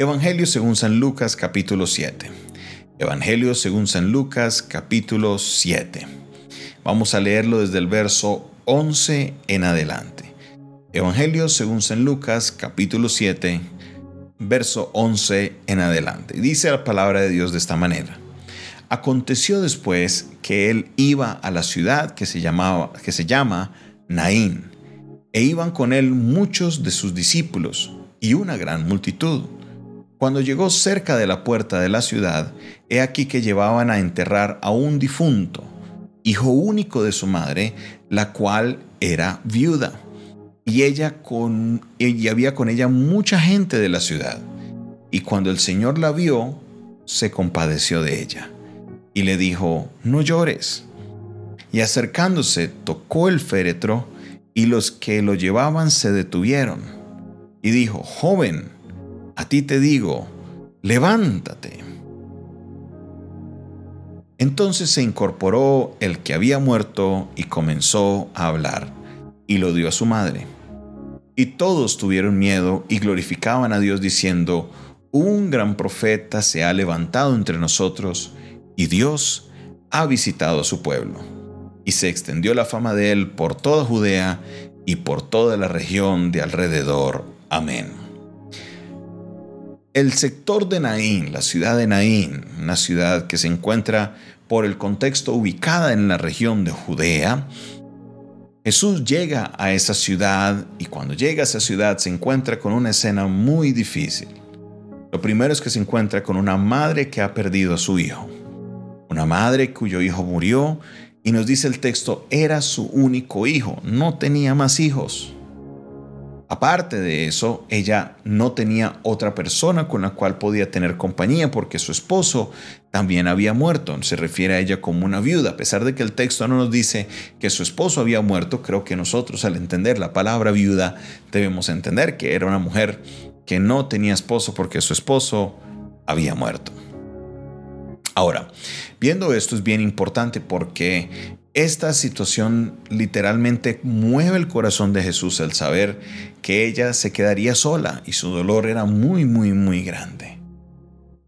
Evangelio según San Lucas capítulo 7. Evangelio según San Lucas capítulo 7. Vamos a leerlo desde el verso 11 en adelante. Evangelio según San Lucas capítulo 7, verso 11 en adelante. Dice la palabra de Dios de esta manera. Aconteció después que él iba a la ciudad que se, llamaba, que se llama Naín, e iban con él muchos de sus discípulos y una gran multitud. Cuando llegó cerca de la puerta de la ciudad, he aquí que llevaban a enterrar a un difunto, hijo único de su madre, la cual era viuda. Y ella con y había con ella mucha gente de la ciudad. Y cuando el Señor la vio, se compadeció de ella y le dijo: "No llores." Y acercándose, tocó el féretro, y los que lo llevaban se detuvieron. Y dijo: "Joven, a ti te digo, levántate. Entonces se incorporó el que había muerto y comenzó a hablar, y lo dio a su madre. Y todos tuvieron miedo y glorificaban a Dios diciendo, un gran profeta se ha levantado entre nosotros, y Dios ha visitado a su pueblo. Y se extendió la fama de él por toda Judea y por toda la región de alrededor. Amén. El sector de Naín, la ciudad de Naín, una ciudad que se encuentra por el contexto ubicada en la región de Judea, Jesús llega a esa ciudad y cuando llega a esa ciudad se encuentra con una escena muy difícil. Lo primero es que se encuentra con una madre que ha perdido a su hijo, una madre cuyo hijo murió y nos dice el texto, era su único hijo, no tenía más hijos. Aparte de eso, ella no tenía otra persona con la cual podía tener compañía porque su esposo también había muerto. Se refiere a ella como una viuda. A pesar de que el texto no nos dice que su esposo había muerto, creo que nosotros al entender la palabra viuda debemos entender que era una mujer que no tenía esposo porque su esposo había muerto. Ahora, viendo esto es bien importante porque esta situación literalmente mueve el corazón de Jesús al saber que ella se quedaría sola y su dolor era muy, muy, muy grande.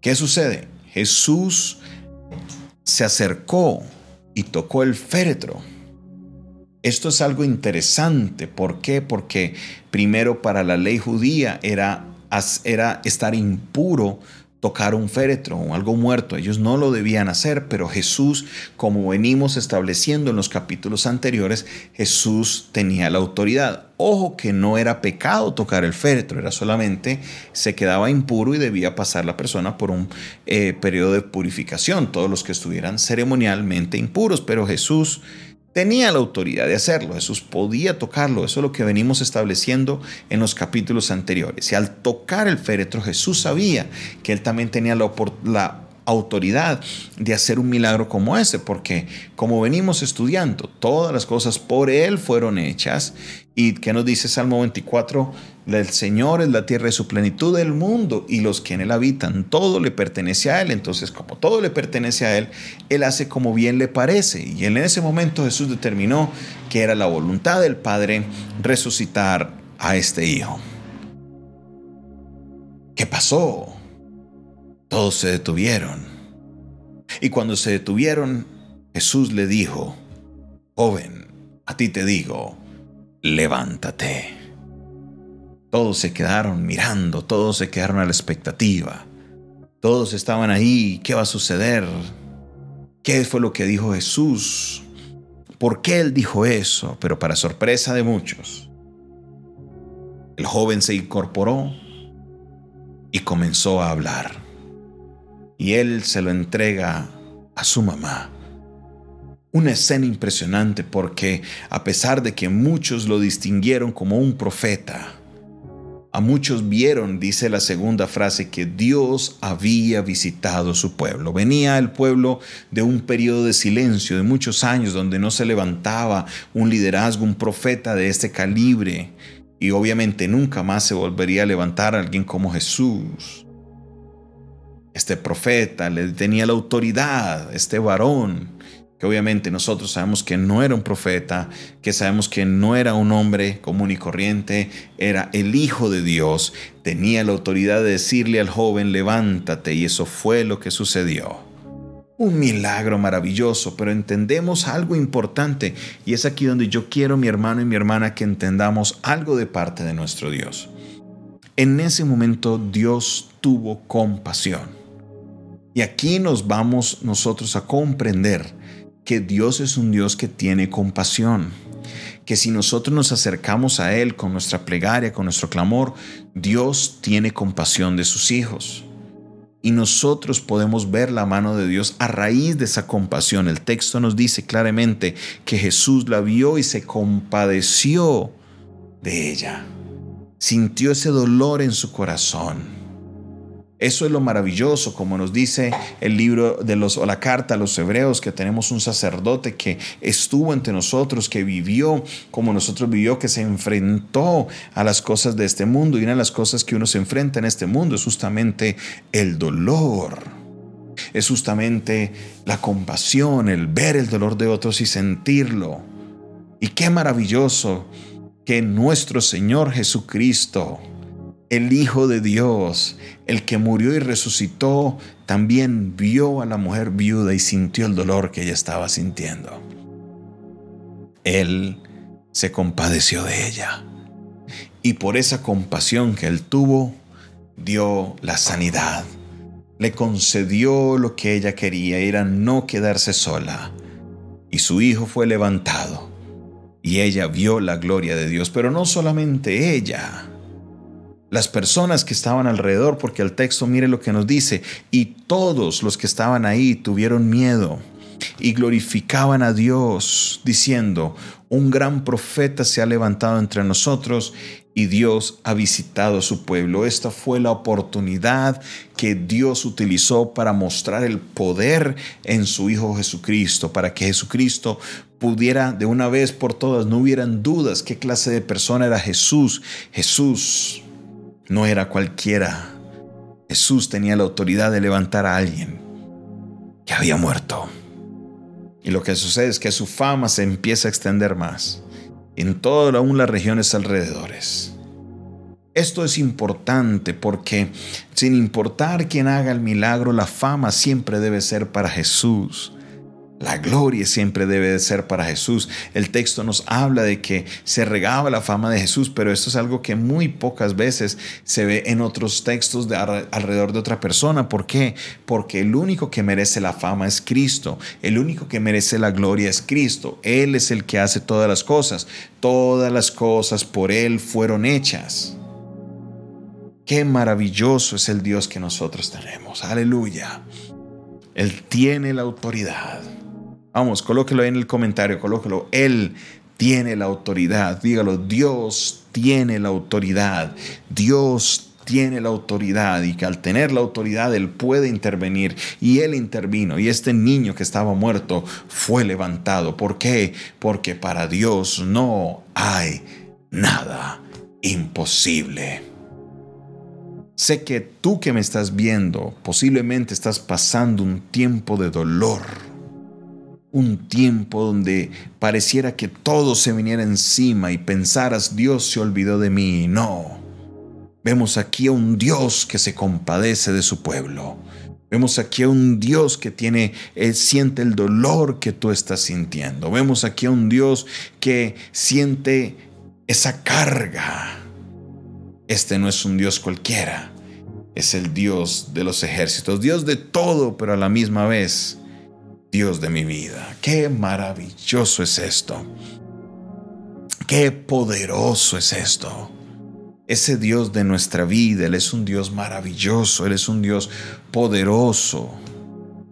¿Qué sucede? Jesús se acercó y tocó el féretro. Esto es algo interesante. ¿Por qué? Porque primero para la ley judía era, era estar impuro tocar un féretro o algo muerto. Ellos no lo debían hacer, pero Jesús, como venimos estableciendo en los capítulos anteriores, Jesús tenía la autoridad. Ojo que no era pecado tocar el féretro, era solamente se quedaba impuro y debía pasar la persona por un eh, periodo de purificación, todos los que estuvieran ceremonialmente impuros, pero Jesús tenía la autoridad de hacerlo, Jesús podía tocarlo, eso es lo que venimos estableciendo en los capítulos anteriores. Y al tocar el féretro, Jesús sabía que él también tenía la, autoridad de hacer un milagro como ese, porque como venimos estudiando, todas las cosas por Él fueron hechas. ¿Y que nos dice Salmo 24? El Señor es la tierra de su plenitud del mundo y los que en Él habitan, todo le pertenece a Él. Entonces, como todo le pertenece a Él, Él hace como bien le parece. Y en ese momento Jesús determinó que era la voluntad del Padre resucitar a este Hijo. ¿Qué pasó? Todos se detuvieron. Y cuando se detuvieron, Jesús le dijo, joven, a ti te digo, levántate. Todos se quedaron mirando, todos se quedaron a la expectativa. Todos estaban ahí, ¿qué va a suceder? ¿Qué fue lo que dijo Jesús? ¿Por qué él dijo eso? Pero para sorpresa de muchos, el joven se incorporó y comenzó a hablar y él se lo entrega a su mamá. Una escena impresionante porque a pesar de que muchos lo distinguieron como un profeta, a muchos vieron, dice la segunda frase, que Dios había visitado su pueblo. Venía el pueblo de un periodo de silencio, de muchos años, donde no se levantaba un liderazgo, un profeta de este calibre. Y obviamente nunca más se volvería a levantar alguien como Jesús. Este profeta le tenía la autoridad, este varón, que obviamente nosotros sabemos que no era un profeta, que sabemos que no era un hombre común y corriente, era el Hijo de Dios, tenía la autoridad de decirle al joven, levántate, y eso fue lo que sucedió. Un milagro maravilloso, pero entendemos algo importante, y es aquí donde yo quiero, mi hermano y mi hermana, que entendamos algo de parte de nuestro Dios. En ese momento Dios tuvo compasión. Y aquí nos vamos nosotros a comprender que Dios es un Dios que tiene compasión, que si nosotros nos acercamos a Él con nuestra plegaria, con nuestro clamor, Dios tiene compasión de sus hijos. Y nosotros podemos ver la mano de Dios a raíz de esa compasión. El texto nos dice claramente que Jesús la vio y se compadeció de ella. Sintió ese dolor en su corazón eso es lo maravilloso, como nos dice el libro de los o la carta a los hebreos, que tenemos un sacerdote que estuvo entre nosotros, que vivió como nosotros vivió, que se enfrentó a las cosas de este mundo. Y una de las cosas que uno se enfrenta en este mundo es justamente el dolor. Es justamente la compasión, el ver el dolor de otros y sentirlo. Y qué maravilloso que nuestro Señor Jesucristo, el Hijo de Dios, el que murió y resucitó, también vio a la mujer viuda y sintió el dolor que ella estaba sintiendo. Él se compadeció de ella. Y por esa compasión que él tuvo, dio la sanidad. Le concedió lo que ella quería, era no quedarse sola. Y su hijo fue levantado. Y ella vio la gloria de Dios, pero no solamente ella las personas que estaban alrededor, porque el texto mire lo que nos dice, y todos los que estaban ahí tuvieron miedo y glorificaban a Dios, diciendo, un gran profeta se ha levantado entre nosotros y Dios ha visitado a su pueblo. Esta fue la oportunidad que Dios utilizó para mostrar el poder en su Hijo Jesucristo, para que Jesucristo pudiera de una vez por todas, no hubieran dudas qué clase de persona era Jesús. Jesús no era cualquiera. Jesús tenía la autoridad de levantar a alguien que había muerto. Y lo que sucede es que su fama se empieza a extender más en todas aún las regiones alrededores. Esto es importante porque sin importar quién haga el milagro, la fama siempre debe ser para Jesús. La gloria siempre debe de ser para Jesús. El texto nos habla de que se regaba la fama de Jesús, pero esto es algo que muy pocas veces se ve en otros textos de alrededor de otra persona. ¿Por qué? Porque el único que merece la fama es Cristo. El único que merece la gloria es Cristo. Él es el que hace todas las cosas. Todas las cosas por Él fueron hechas. Qué maravilloso es el Dios que nosotros tenemos. Aleluya. Él tiene la autoridad. Vamos, colóquelo en el comentario, colóquelo. Él tiene la autoridad. Dígalo, Dios tiene la autoridad. Dios tiene la autoridad y que al tener la autoridad Él puede intervenir. Y Él intervino. Y este niño que estaba muerto fue levantado. ¿Por qué? Porque para Dios no hay nada imposible. Sé que tú que me estás viendo posiblemente estás pasando un tiempo de dolor un tiempo donde pareciera que todo se viniera encima y pensaras, Dios se olvidó de mí. No. Vemos aquí a un Dios que se compadece de su pueblo. Vemos aquí a un Dios que tiene, él siente el dolor que tú estás sintiendo. Vemos aquí a un Dios que siente esa carga. Este no es un Dios cualquiera. Es el Dios de los ejércitos, Dios de todo, pero a la misma vez Dios de mi vida. Qué maravilloso es esto. Qué poderoso es esto. Ese Dios de nuestra vida, Él es un Dios maravilloso, Él es un Dios poderoso.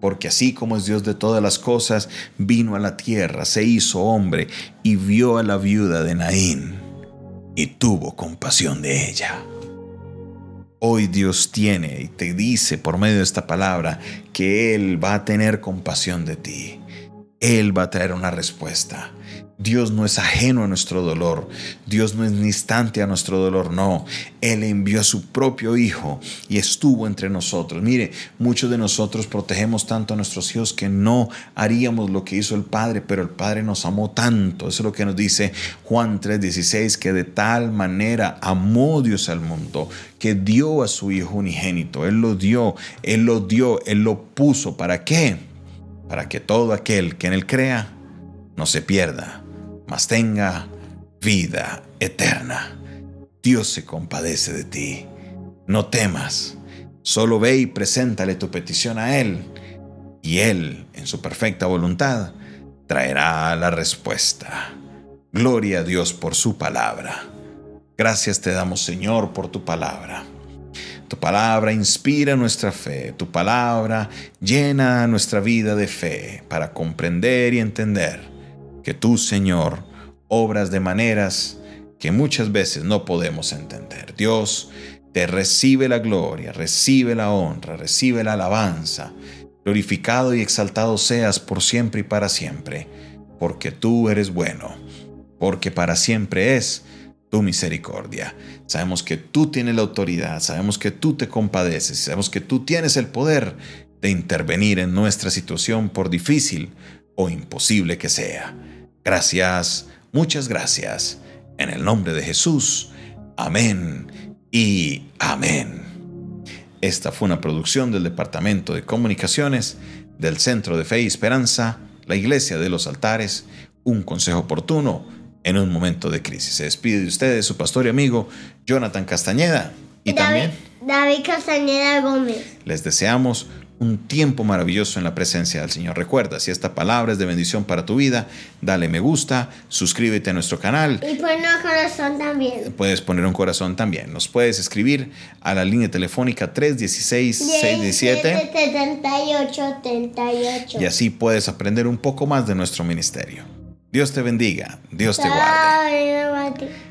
Porque así como es Dios de todas las cosas, vino a la tierra, se hizo hombre y vio a la viuda de Naín y tuvo compasión de ella. Hoy Dios tiene y te dice por medio de esta palabra que Él va a tener compasión de ti. Él va a traer una respuesta. Dios no es ajeno a nuestro dolor. Dios no es distante a nuestro dolor. No. Él envió a su propio Hijo y estuvo entre nosotros. Mire, muchos de nosotros protegemos tanto a nuestros hijos que no haríamos lo que hizo el Padre, pero el Padre nos amó tanto. Eso es lo que nos dice Juan 3:16, que de tal manera amó Dios al mundo que dio a su Hijo unigénito. Él lo dio, Él lo dio, Él lo puso. ¿Para qué? Para que todo aquel que en Él crea no se pierda mas tenga vida eterna. Dios se compadece de ti. No temas, solo ve y preséntale tu petición a Él, y Él, en su perfecta voluntad, traerá la respuesta. Gloria a Dios por su palabra. Gracias te damos, Señor, por tu palabra. Tu palabra inspira nuestra fe, tu palabra llena nuestra vida de fe para comprender y entender que tú, Señor, obras de maneras que muchas veces no podemos entender. Dios, te recibe la gloria, recibe la honra, recibe la alabanza. Glorificado y exaltado seas por siempre y para siempre, porque tú eres bueno, porque para siempre es tu misericordia. Sabemos que tú tienes la autoridad, sabemos que tú te compadeces, sabemos que tú tienes el poder de intervenir en nuestra situación por difícil o imposible que sea. Gracias, muchas gracias. En el nombre de Jesús. Amén y amén. Esta fue una producción del Departamento de Comunicaciones del Centro de Fe y Esperanza, la Iglesia de los Altares, un consejo oportuno en un momento de crisis. Se despide de ustedes su pastor y amigo Jonathan Castañeda y también David Castañeda Gómez. Les deseamos un tiempo maravilloso en la presencia del Señor. Recuerda, si esta palabra es de bendición para tu vida, dale me gusta, suscríbete a nuestro canal. Y pon un corazón también. Puedes poner un corazón también. Nos puedes escribir a la línea telefónica 316-617. Y así puedes aprender un poco más de nuestro ministerio. Dios te bendiga, Dios te guarde.